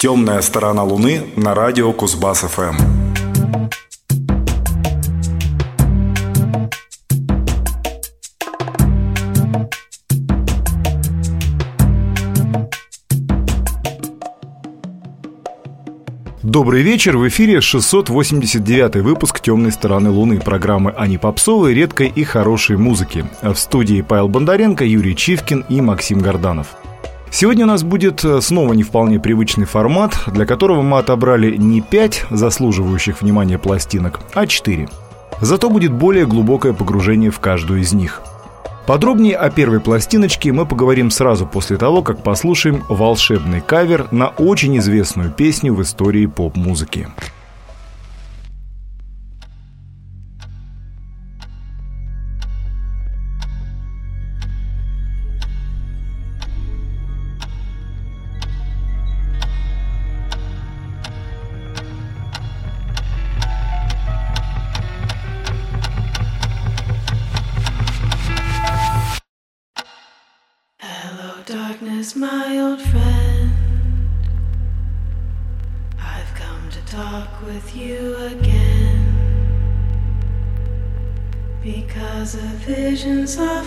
Темная сторона Луны на радио Кузбасс ФМ. Добрый вечер, в эфире 689 выпуск «Темной стороны Луны» программы о непопсовой, редкой и хорошей музыке. В студии Павел Бондаренко, Юрий Чивкин и Максим Горданов. Сегодня у нас будет э, снова не вполне привычный формат, для которого мы отобрали не 5 заслуживающих внимания пластинок, а 4. Зато будет более глубокое погружение в каждую из них. Подробнее о первой пластиночке мы поговорим сразу после того, как послушаем волшебный кавер на очень известную песню в истории поп-музыки.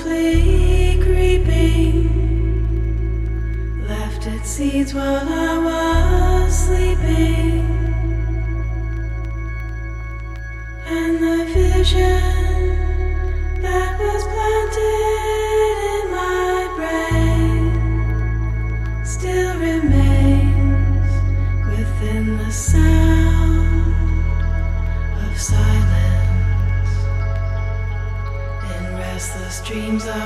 please.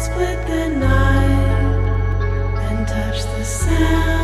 split the night and touch the sound.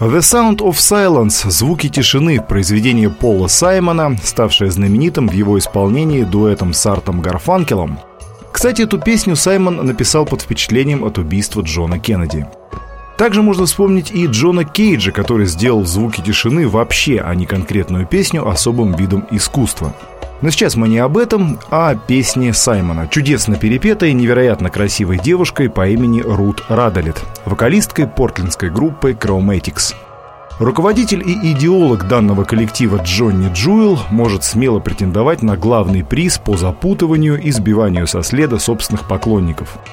Of Silence – «Звуки тишины» – произведение Пола Саймона, ставшее знаменитым в его исполнении дуэтом с Артом Гарфанкелом. Кстати, эту песню Саймон написал под впечатлением от убийства Джона Кеннеди. Также можно вспомнить и Джона Кейджа, который сделал звуки тишины вообще, а не конкретную песню, особым видом искусства – но сейчас мы не об этом, а о песне Саймона, чудесно перепетой невероятно красивой девушкой по имени Рут Радалет, вокалисткой портлендской группы Chromatics. Руководитель и идеолог данного коллектива Джонни Джуэл может смело претендовать на главный приз по запутыванию и сбиванию со следа собственных поклонников –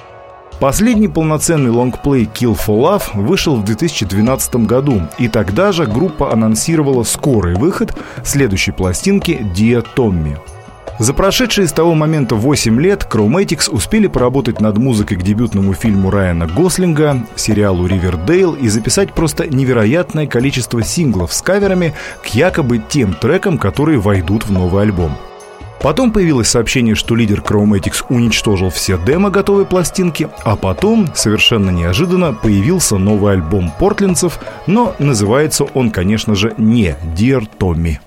Последний полноценный лонгплей Kill for Love вышел в 2012 году, и тогда же группа анонсировала скорый выход следующей пластинки Dear Tommy. За прошедшие с того момента 8 лет Chromatics успели поработать над музыкой к дебютному фильму Райана Гослинга, сериалу «Ривердейл» и записать просто невероятное количество синглов с каверами к якобы тем трекам, которые войдут в новый альбом. Потом появилось сообщение, что лидер Chromatics уничтожил все демо готовой пластинки, а потом, совершенно неожиданно, появился новый альбом портлендцев, но называется он, конечно же, не «Dear Tommy».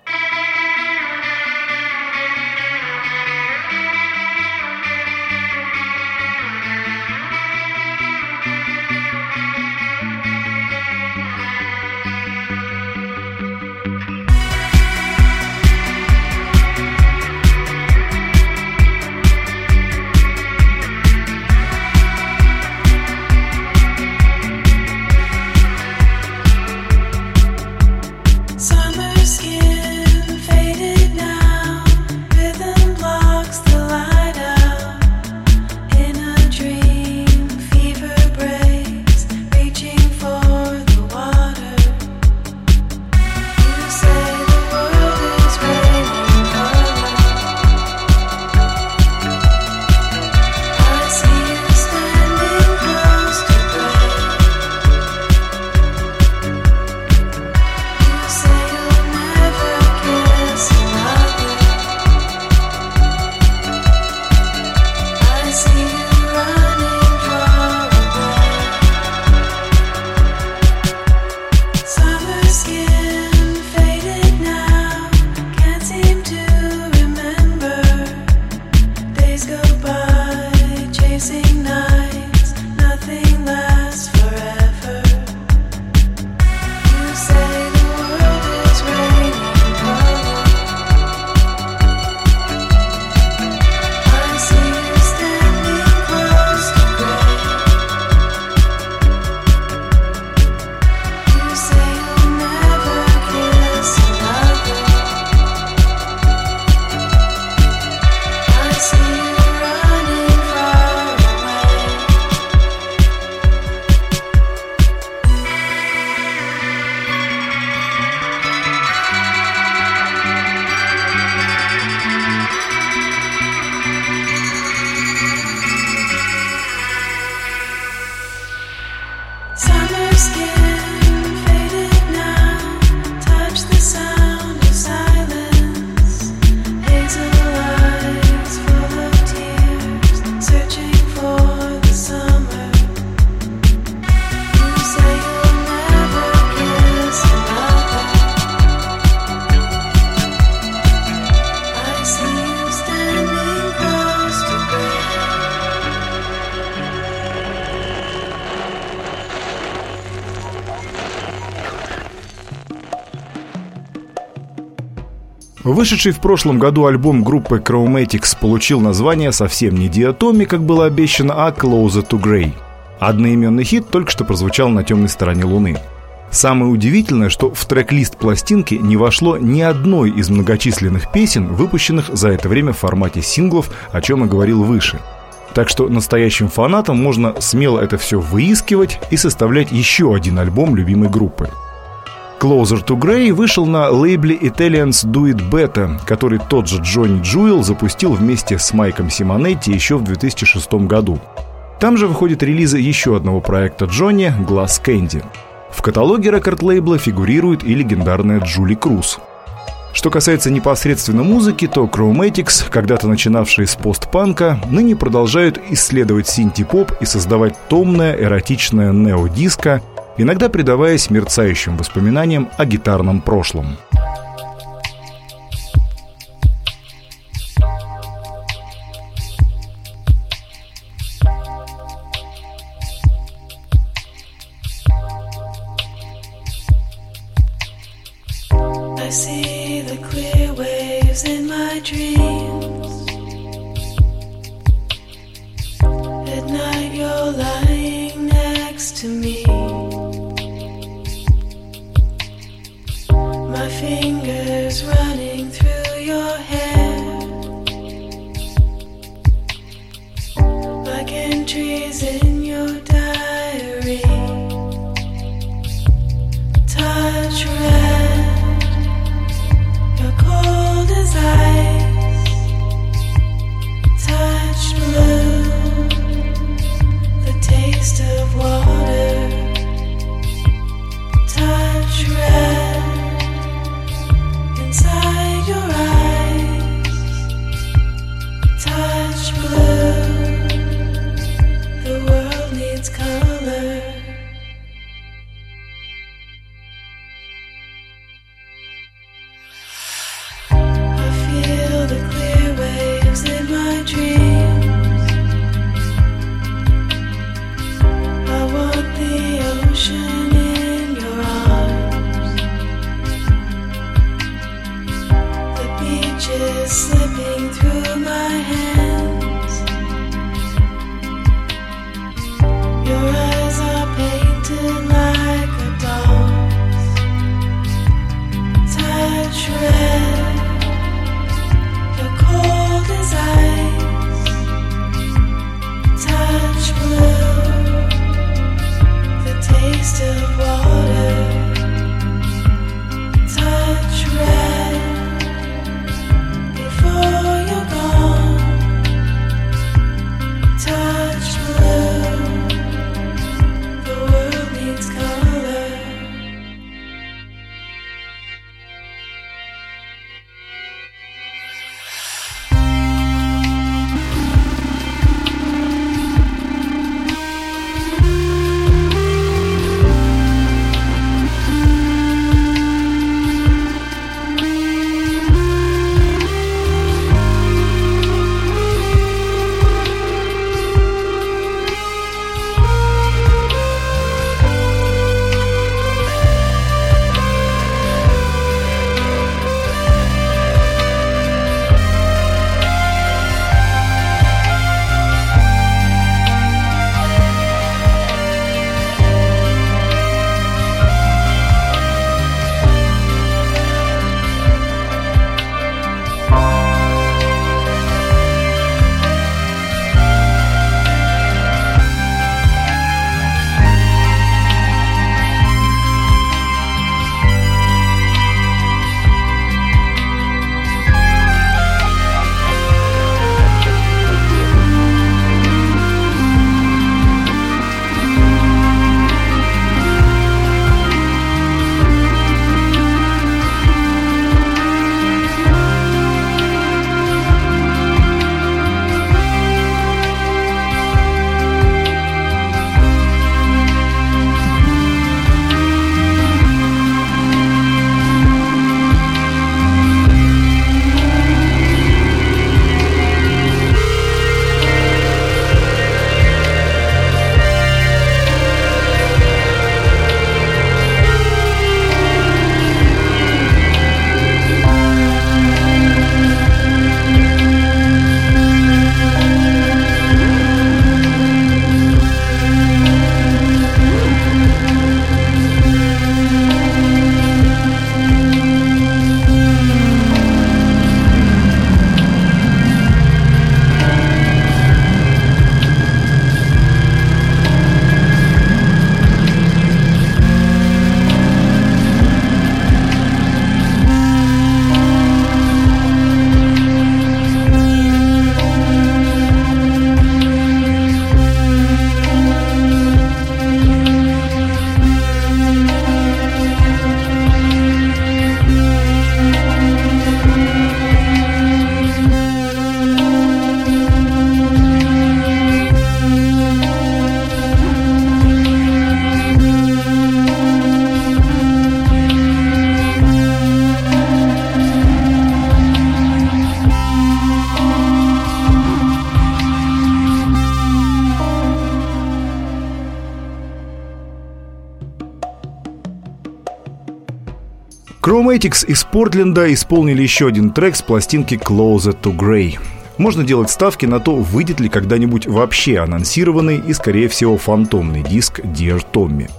Вышедший в прошлом году альбом группы Chromatics получил название совсем не Diatomy, как было обещано, а Closer to Grey. Одноименный хит только что прозвучал на темной стороне Луны. Самое удивительное, что в трек-лист пластинки не вошло ни одной из многочисленных песен, выпущенных за это время в формате синглов, о чем я говорил выше. Так что настоящим фанатам можно смело это все выискивать и составлять еще один альбом любимой группы – Closer to Grey вышел на лейбле Italians Do It Better, который тот же Джонни Джуэл запустил вместе с Майком Симонетти еще в 2006 году. Там же выходит релизы еще одного проекта Джонни «Glass Candy». В каталоге рекорд-лейбла фигурирует и легендарная Джули Круз. Что касается непосредственно музыки, то Chromatics, когда-то начинавшие с постпанка, ныне продолжают исследовать синти-поп и создавать томное, эротичное нео-диско – иногда предаваясь мерцающим воспоминаниям о гитарном прошлом. fingers run. Chromatics из Портленда исполнили еще один трек с пластинки Closer to Grey. Можно делать ставки на то, выйдет ли когда-нибудь вообще анонсированный и, скорее всего, фантомный диск Dear Tommy.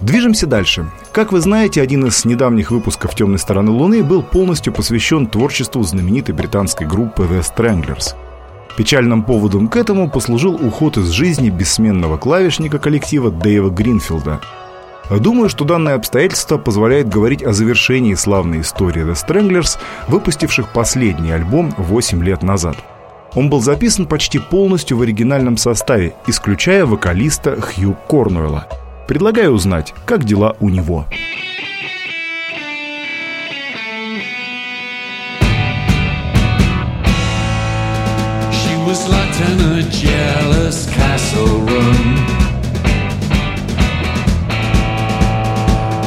Движемся дальше. Как вы знаете, один из недавних выпусков «Темной стороны Луны» был полностью посвящен творчеству знаменитой британской группы The Stranglers. Печальным поводом к этому послужил уход из жизни бессменного клавишника коллектива Дэйва Гринфилда – Думаю, что данное обстоятельство позволяет говорить о завершении славной истории The Stranglers, выпустивших последний альбом 8 лет назад. Он был записан почти полностью в оригинальном составе, исключая вокалиста Хью Корнуэлла. Предлагаю узнать, как дела у него.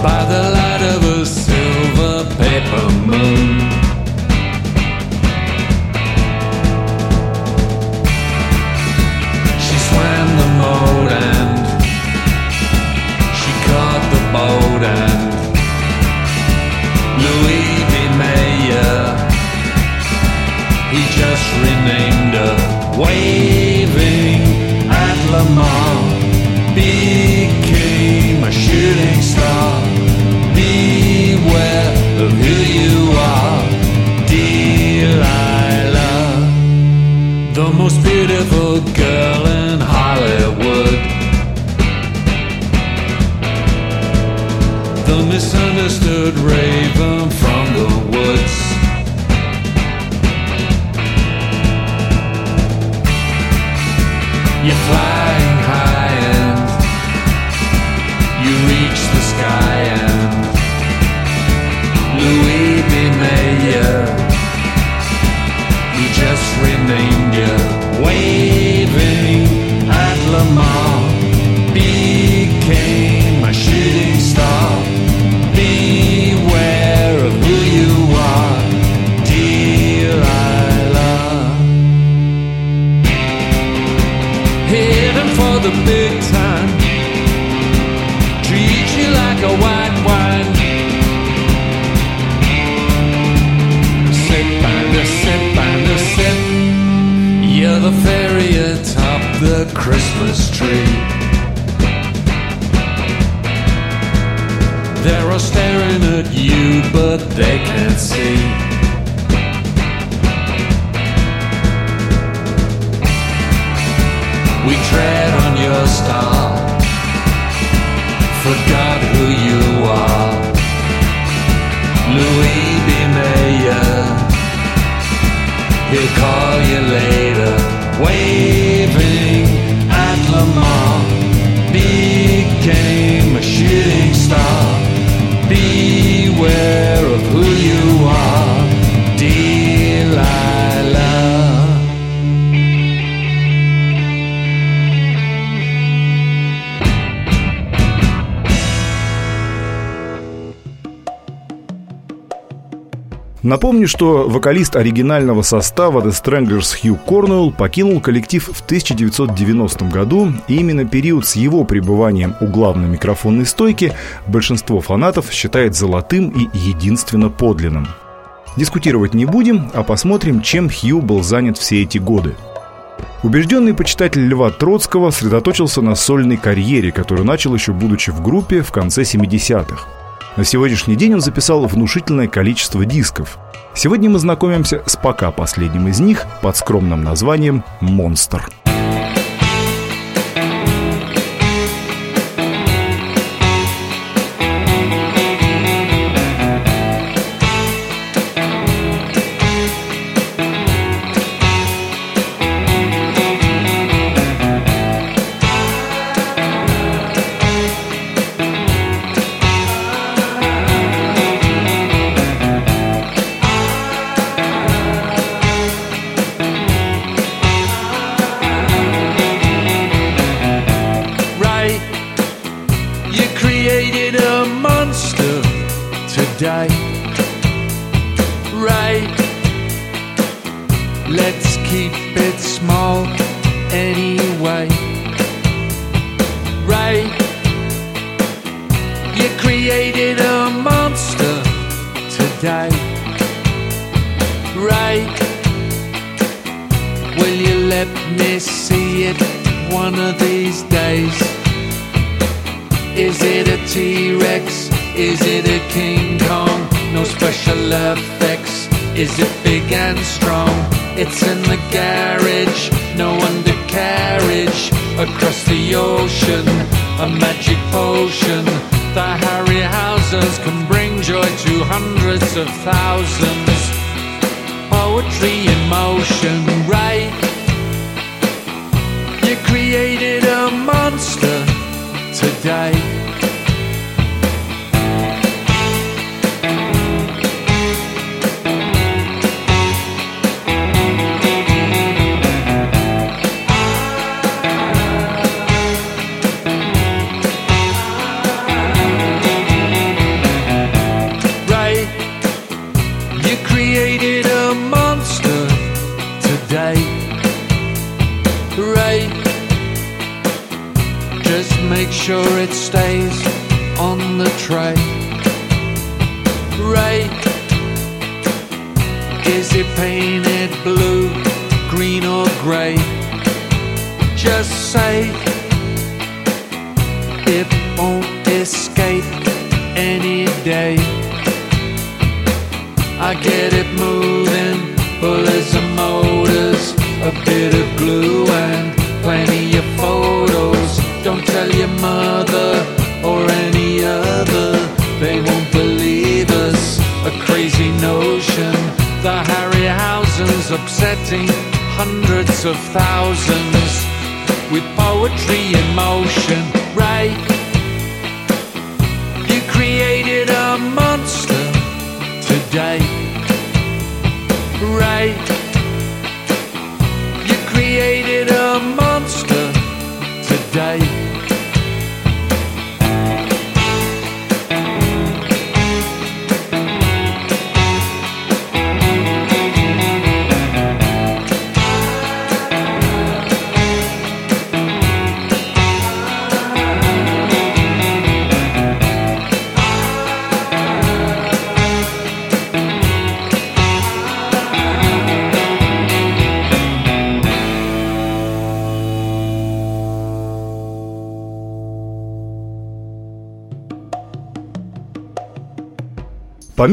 By the light of a silver paper moon. She swam the moat and she caught the boat and Louis. Mayer, he just renamed her, beautiful girl in Hollywood, the misunderstood raven We tread on your star. Forgot who you are. Louis B. Mayer. He'll call you later. Waving. Напомню, что вокалист оригинального состава The Stranglers Хью Корнуэлл покинул коллектив в 1990 году, и именно период с его пребыванием у главной микрофонной стойки большинство фанатов считает золотым и единственно подлинным. Дискутировать не будем, а посмотрим, чем Хью был занят все эти годы. Убежденный почитатель Льва Троцкого сосредоточился на сольной карьере, которую начал еще будучи в группе в конце 70-х. На сегодняшний день он записал внушительное количество дисков. Сегодня мы знакомимся с пока последним из них под скромным названием «Монстр». right. Let's keep it small anyway. Right? You created a monster today. Right? Will you let me see it one of these days? Is it a T Rex? Is it a King Kong? No special effects. Is it big and strong? It's in the garage, no undercarriage. Across the ocean, a magic potion. The Harryhausen's can bring joy to hundreds of thousands. Poetry in motion, right? You created a monster today. Tray. Ray, is it painted blue, green, or grey? Just say of thousands with poetry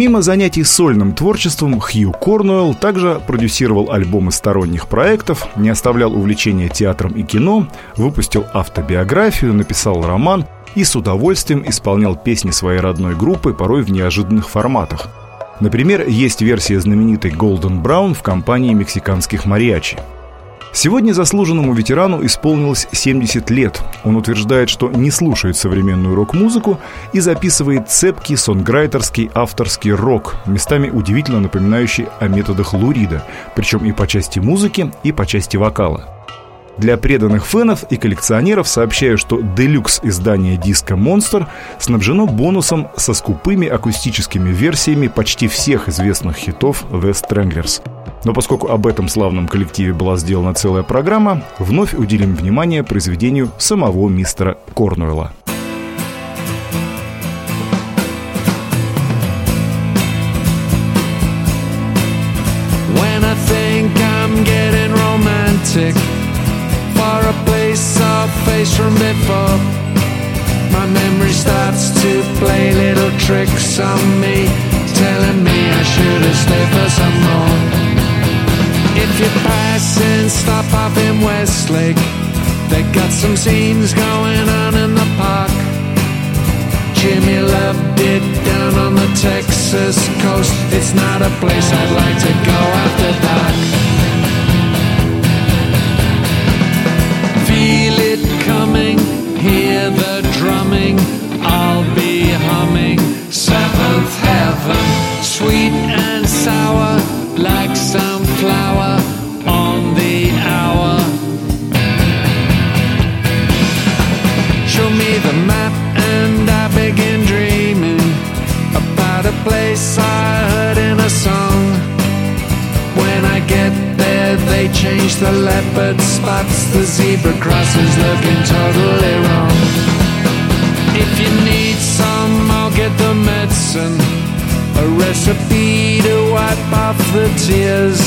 Помимо занятий сольным творчеством, Хью Корнуэлл также продюсировал альбомы сторонних проектов, не оставлял увлечения театром и кино, выпустил автобиографию, написал роман и с удовольствием исполнял песни своей родной группы, порой в неожиданных форматах. Например, есть версия знаменитой Golden Brown в компании мексиканских мариачи – Сегодня заслуженному ветерану исполнилось 70 лет. Он утверждает, что не слушает современную рок-музыку и записывает цепкий сонграйтерский авторский рок, местами удивительно напоминающий о методах Лурида, причем и по части музыки, и по части вокала. Для преданных фенов и коллекционеров сообщаю, что делюкс издание диска Monster снабжено бонусом со скупыми акустическими версиями почти всех известных хитов The Stranglers. Но поскольку об этом славном коллективе была сделана целая программа, вновь уделим внимание произведению самого мистера Корнуэлла. For a place or face from before. My memory starts to play little tricks on me, telling me I should have stayed for some more. You pass and stop off in Westlake, they got some scenes going on in the park. Jimmy loved it down on the Texas coast. It's not a place I'd like to go after dark. feel it coming, hear the drumming, I'll be humming seventh heaven, sweet and sour, like some place I heard in a song. When I get there, they change the leopard spots, the zebra crosses looking totally wrong. If you need some, I'll get the medicine. a recipe to wipe off the tears.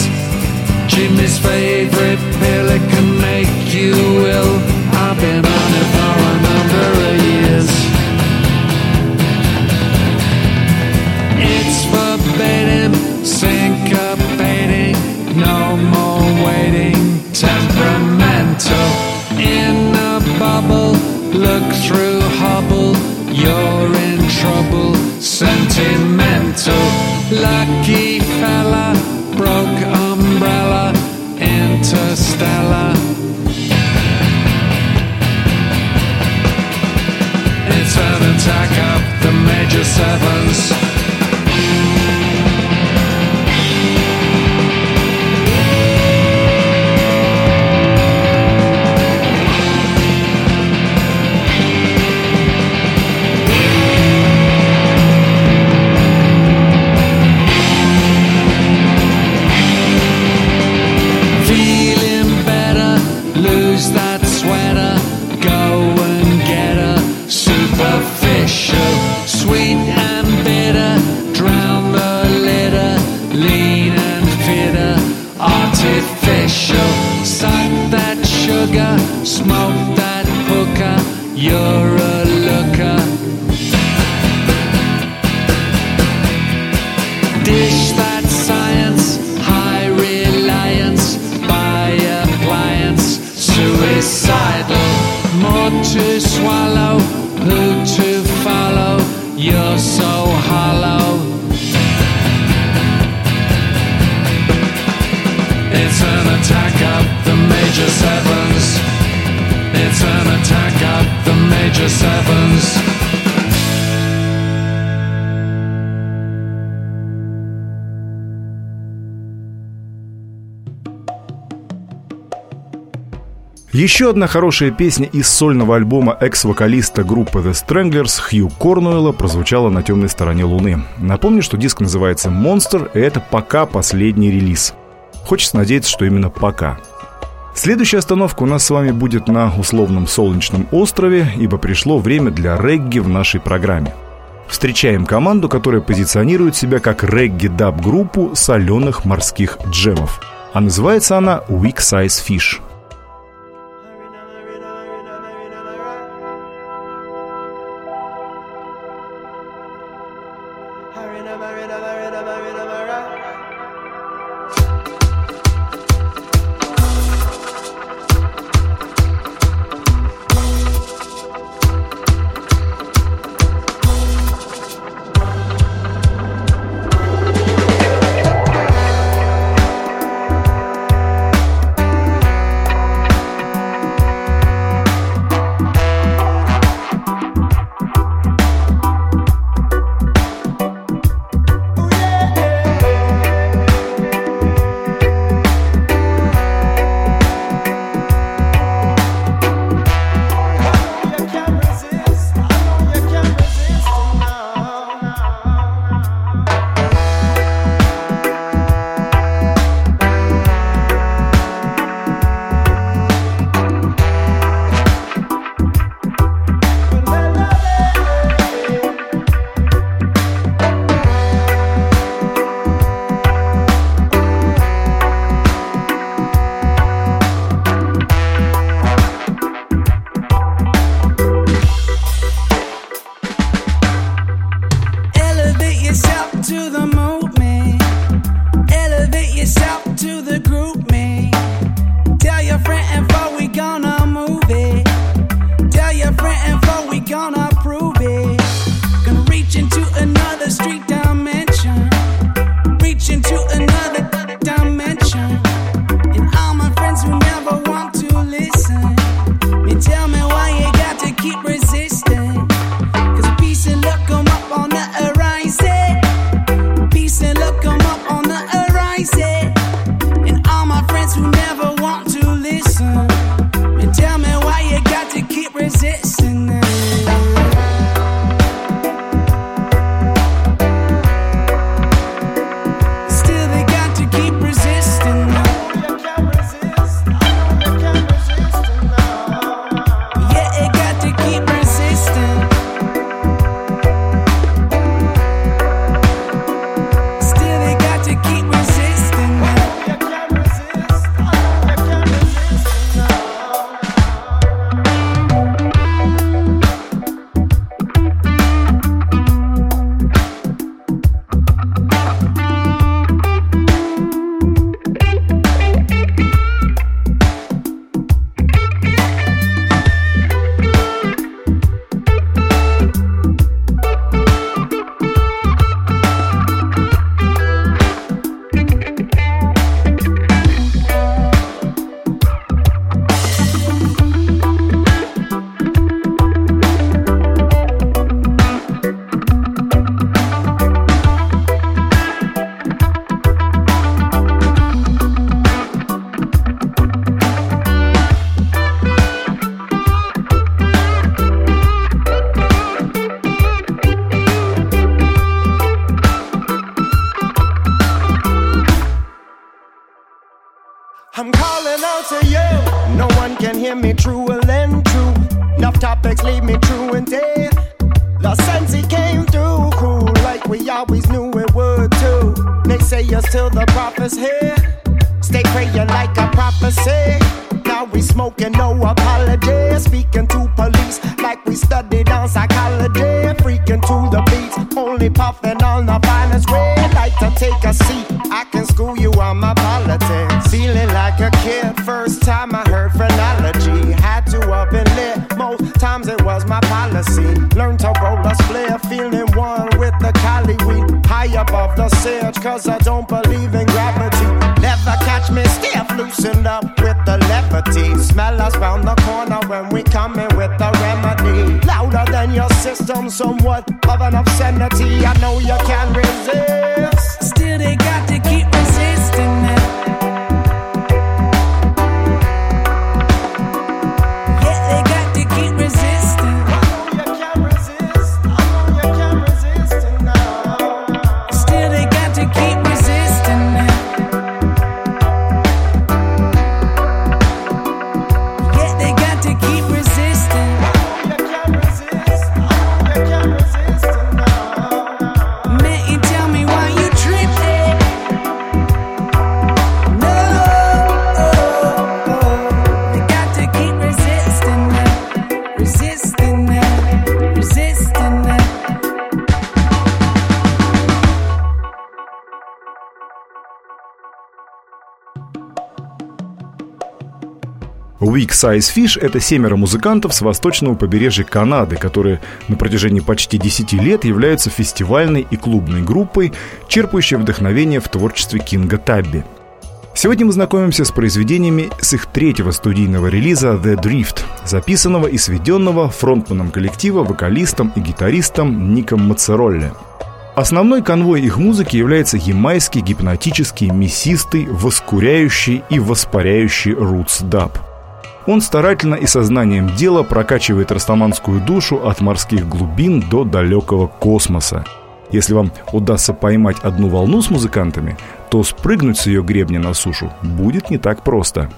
Jimmy's favorite pill, it can make you ill. I've been on temperamental. In a bubble, look through Hubble, you're in trouble, sentimental. Lucky fella, broke umbrella, interstellar. It's an attack of the major sevens. Еще одна хорошая песня из сольного альбома экс-вокалиста группы The Stranglers Хью Корнуэлла прозвучала на темной стороне Луны. Напомню, что диск называется «Монстр», и это пока последний релиз. Хочется надеяться, что именно пока. Следующая остановка у нас с вами будет на условном солнечном острове, ибо пришло время для регги в нашей программе. Встречаем команду, которая позиционирует себя как регги-даб-группу соленых морских джемов. А называется она Weak Size Fish. The sense he came through, cool like we always knew it would too. They say you're still the prophet's here. Stay praying like a prophecy. Now we smoking, no apology. Speaking to police like we studied on psychology. Freaking to the beats, only puffing on the finest red. Like to take a seat, I can school you on my politics. Feeling like a kid, first time I my policy. Learn to roll a split, feeling one with the weed. High above the sedge, cause I don't believe in gravity. Never catch me stiff, loosened up with the levity. Smell us round the corner when we coming with the remedy. Louder than your system, somewhat of an obscenity. I know you can't Weak Size Fish — это семеро музыкантов с восточного побережья Канады, которые на протяжении почти 10 лет являются фестивальной и клубной группой, черпающей вдохновение в творчестве Кинга Табби. Сегодня мы знакомимся с произведениями с их третьего студийного релиза «The Drift», записанного и сведенного фронтманом коллектива, вокалистом и гитаристом Ником Мацеролли. Основной канвой их музыки является ямайский, гипнотический, мясистый, воскуряющий и воспаряющий рутс-даб – он старательно и сознанием дела прокачивает растаманскую душу от морских глубин до далекого космоса. Если вам удастся поймать одну волну с музыкантами, то спрыгнуть с ее гребня на сушу будет не так просто.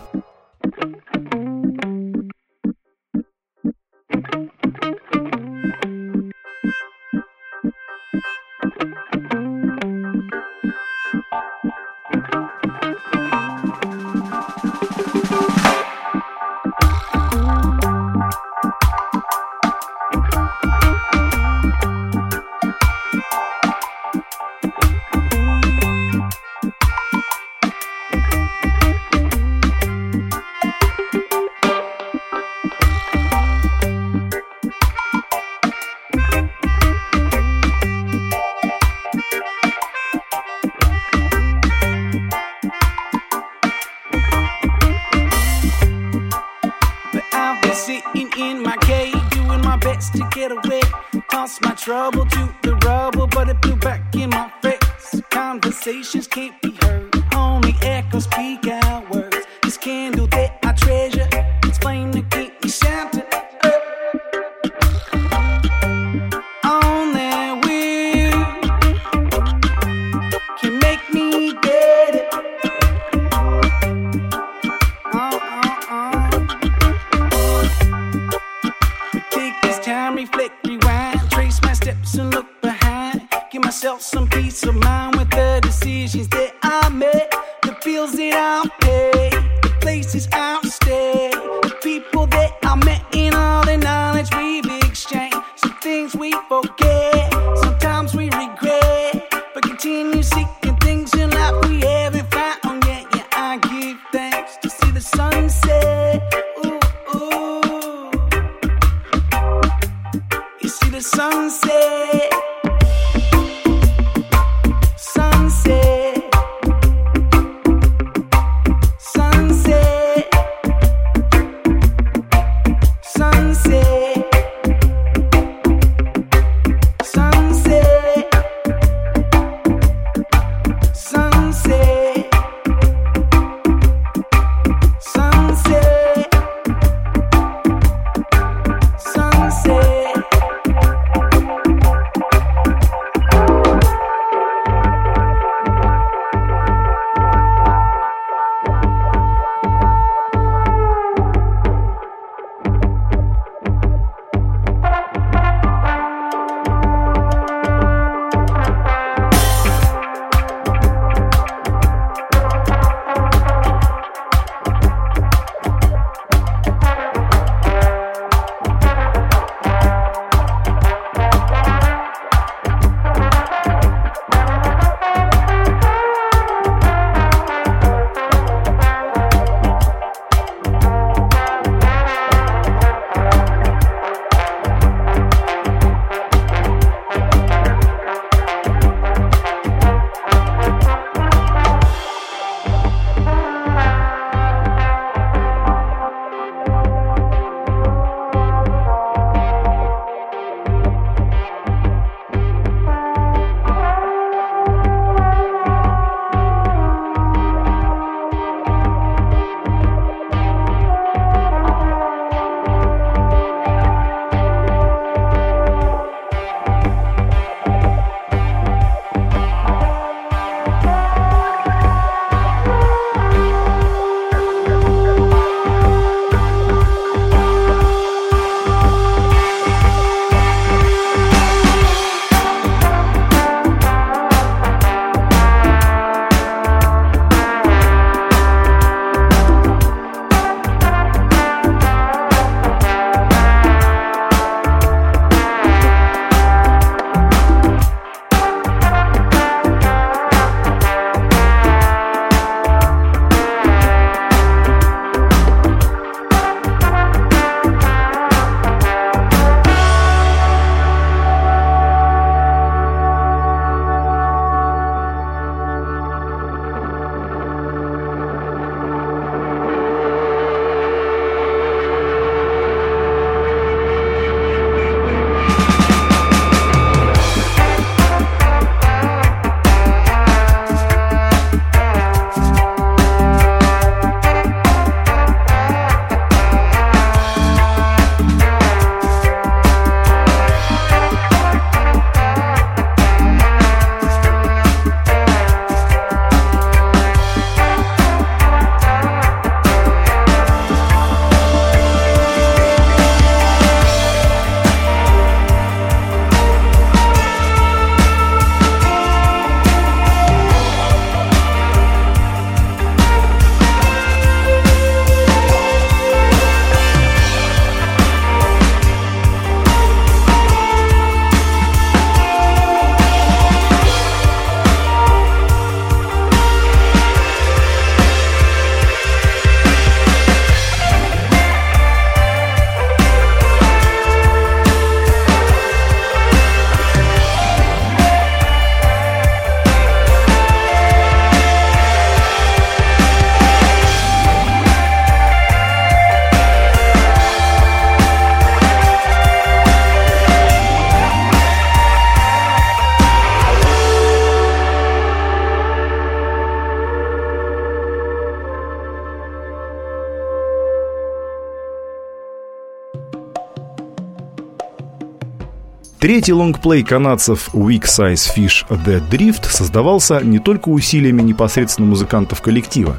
Третий лонгплей канадцев Weak Size Fish The Drift создавался не только усилиями непосредственно музыкантов коллектива.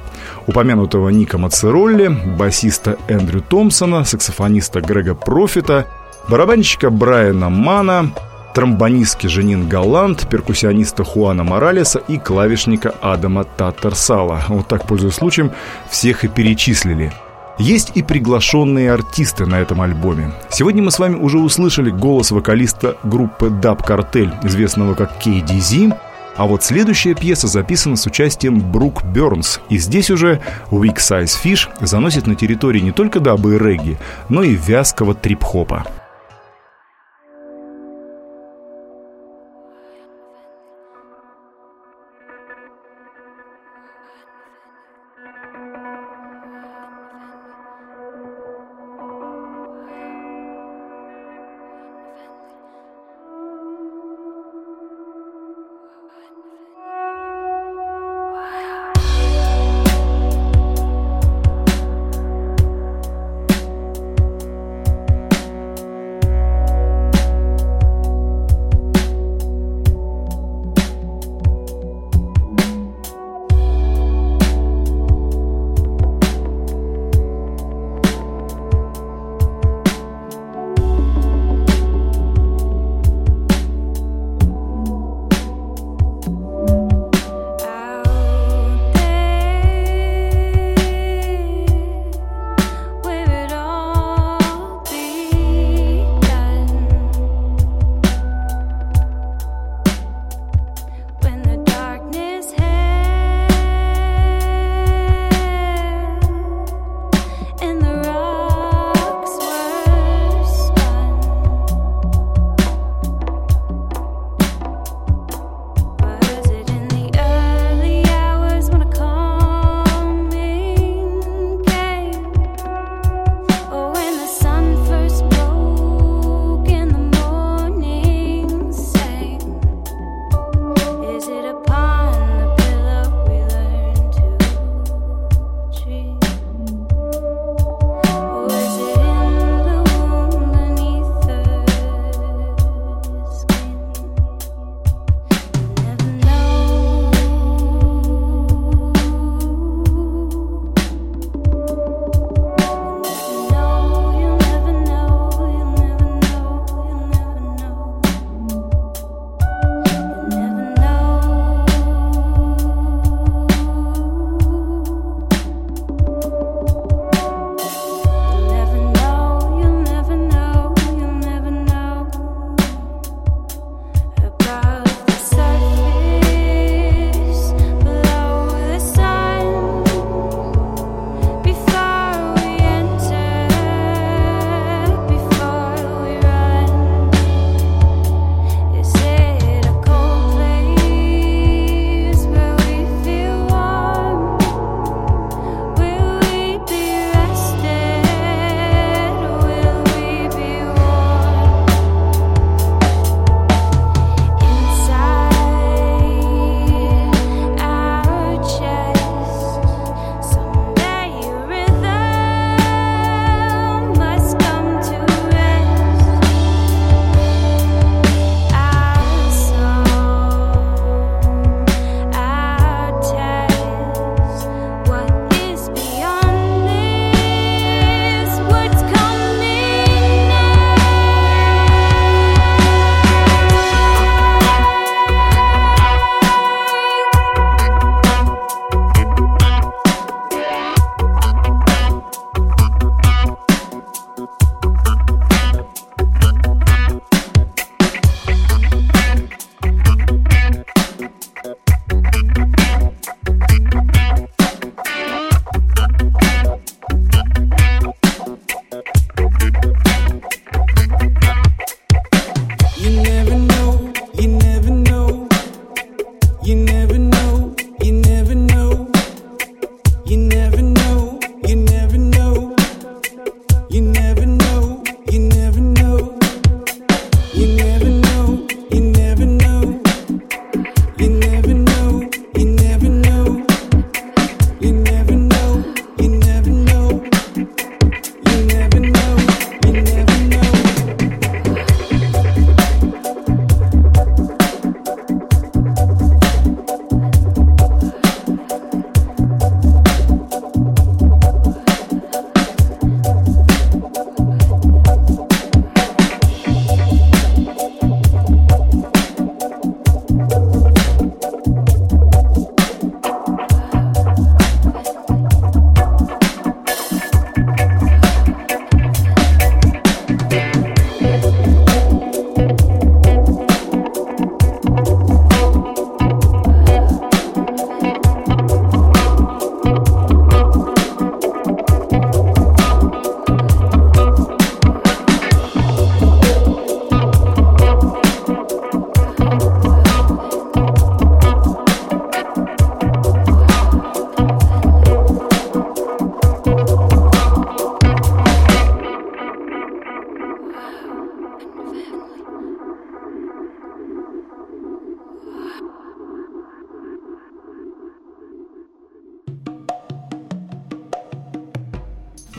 Упомянутого Ника Мацеролли, басиста Эндрю Томпсона, саксофониста Грега Профита, барабанщика Брайана Мана, тромбонистки Женин Галант, перкуссиониста Хуана Моралеса и клавишника Адама Татарсала. Вот так, пользуясь случаем, всех и перечислили – есть и приглашенные артисты на этом альбоме. Сегодня мы с вами уже услышали голос вокалиста группы Dub Cartel, известного как KDZ, а вот следующая пьеса записана с участием Брук Бернс, и здесь уже Weak Size Fish заносит на территории не только дабы и регги, но и вязкого трип-хопа.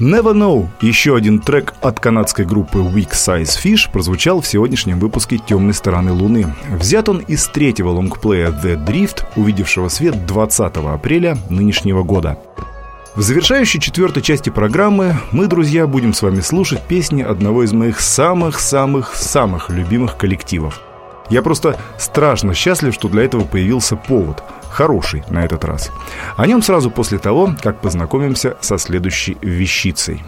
Never Know, еще один трек от канадской группы Weak Size Fish, прозвучал в сегодняшнем выпуске «Темной стороны Луны». Взят он из третьего лонгплея The Drift, увидевшего свет 20 апреля нынешнего года. В завершающей четвертой части программы мы, друзья, будем с вами слушать песни одного из моих самых-самых-самых любимых коллективов. Я просто страшно счастлив, что для этого появился повод. Хороший на этот раз. О нем сразу после того, как познакомимся со следующей вещицей.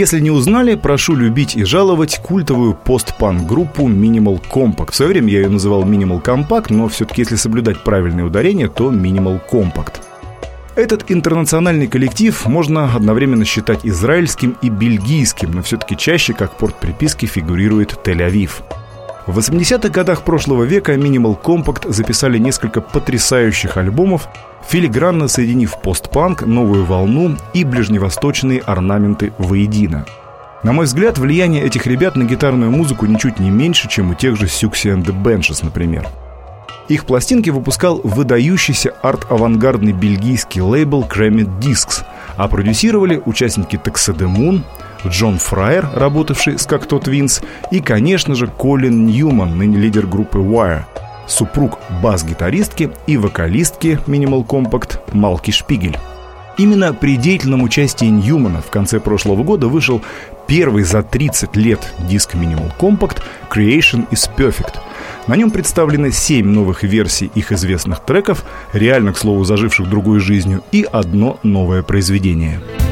Если не узнали, прошу любить и жаловать культовую постпанк-группу Minimal Compact. В свое время я ее называл Minimal Compact, но все-таки если соблюдать правильное ударение, то Minimal Compact. Этот интернациональный коллектив можно одновременно считать израильским и бельгийским, но все-таки чаще как порт приписки фигурирует Тель-Авив. В 80-х годах прошлого века Minimal Compact записали несколько потрясающих альбомов, филигранно соединив постпанк, новую волну и ближневосточные орнаменты воедино. На мой взгляд, влияние этих ребят на гитарную музыку ничуть не меньше, чем у тех же Siouxsie and the Benches, например. Их пластинки выпускал выдающийся арт-авангардный бельгийский лейбл Crammed Discs, а продюсировали участники Tuxedo Джон Фрайер, работавший с Cocteau Twins, и, конечно же, Колин Ньюман, ныне лидер группы Wire, супруг бас-гитаристки и вокалистки Minimal Compact Малки Шпигель. Именно при деятельном участии Ньюмана в конце прошлого года вышел первый за 30 лет диск Minimal Compact Creation is Perfect. На нем представлены 7 новых версий их известных треков, реально, к слову, заживших другой жизнью, и одно новое произведение –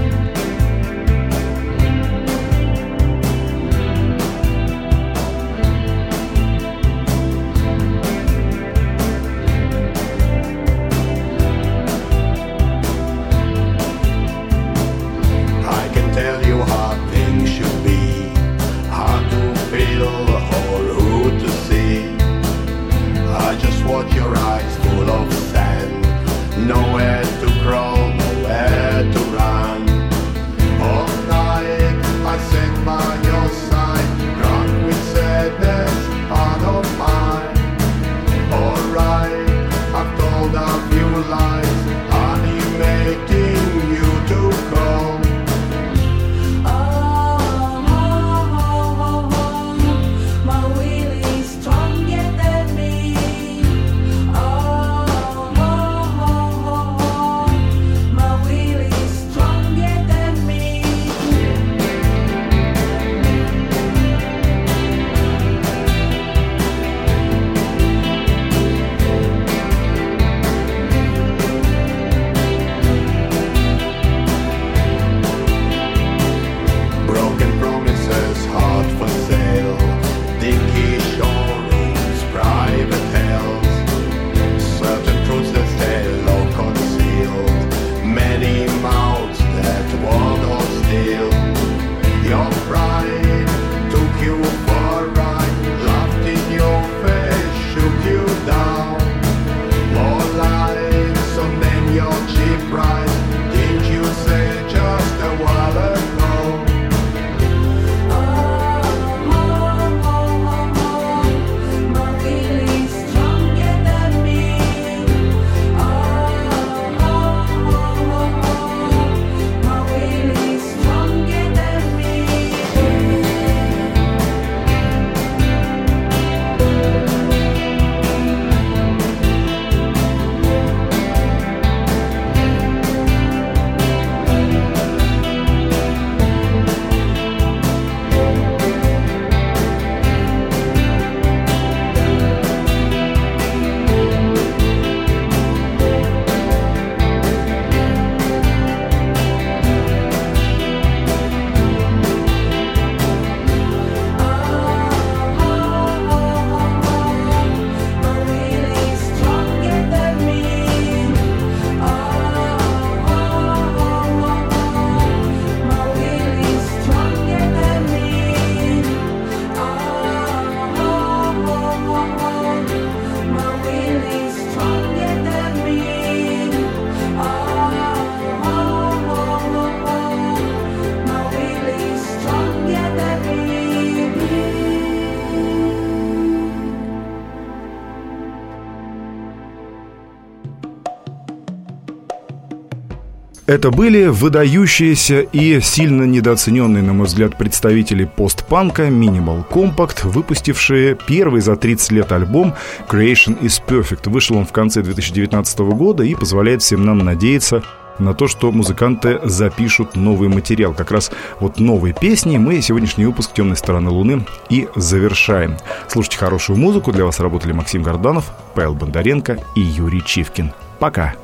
Это были выдающиеся и сильно недооцененные, на мой взгляд, представители постпанка Minimal Compact, выпустившие первый за 30 лет альбом Creation is Perfect. Вышел он в конце 2019 года и позволяет всем нам надеяться на то, что музыканты запишут новый материал. Как раз вот новые песни мы сегодняшний выпуск «Темной стороны Луны» и завершаем. Слушайте хорошую музыку. Для вас работали Максим Горданов, Павел Бондаренко и Юрий Чивкин. Пока!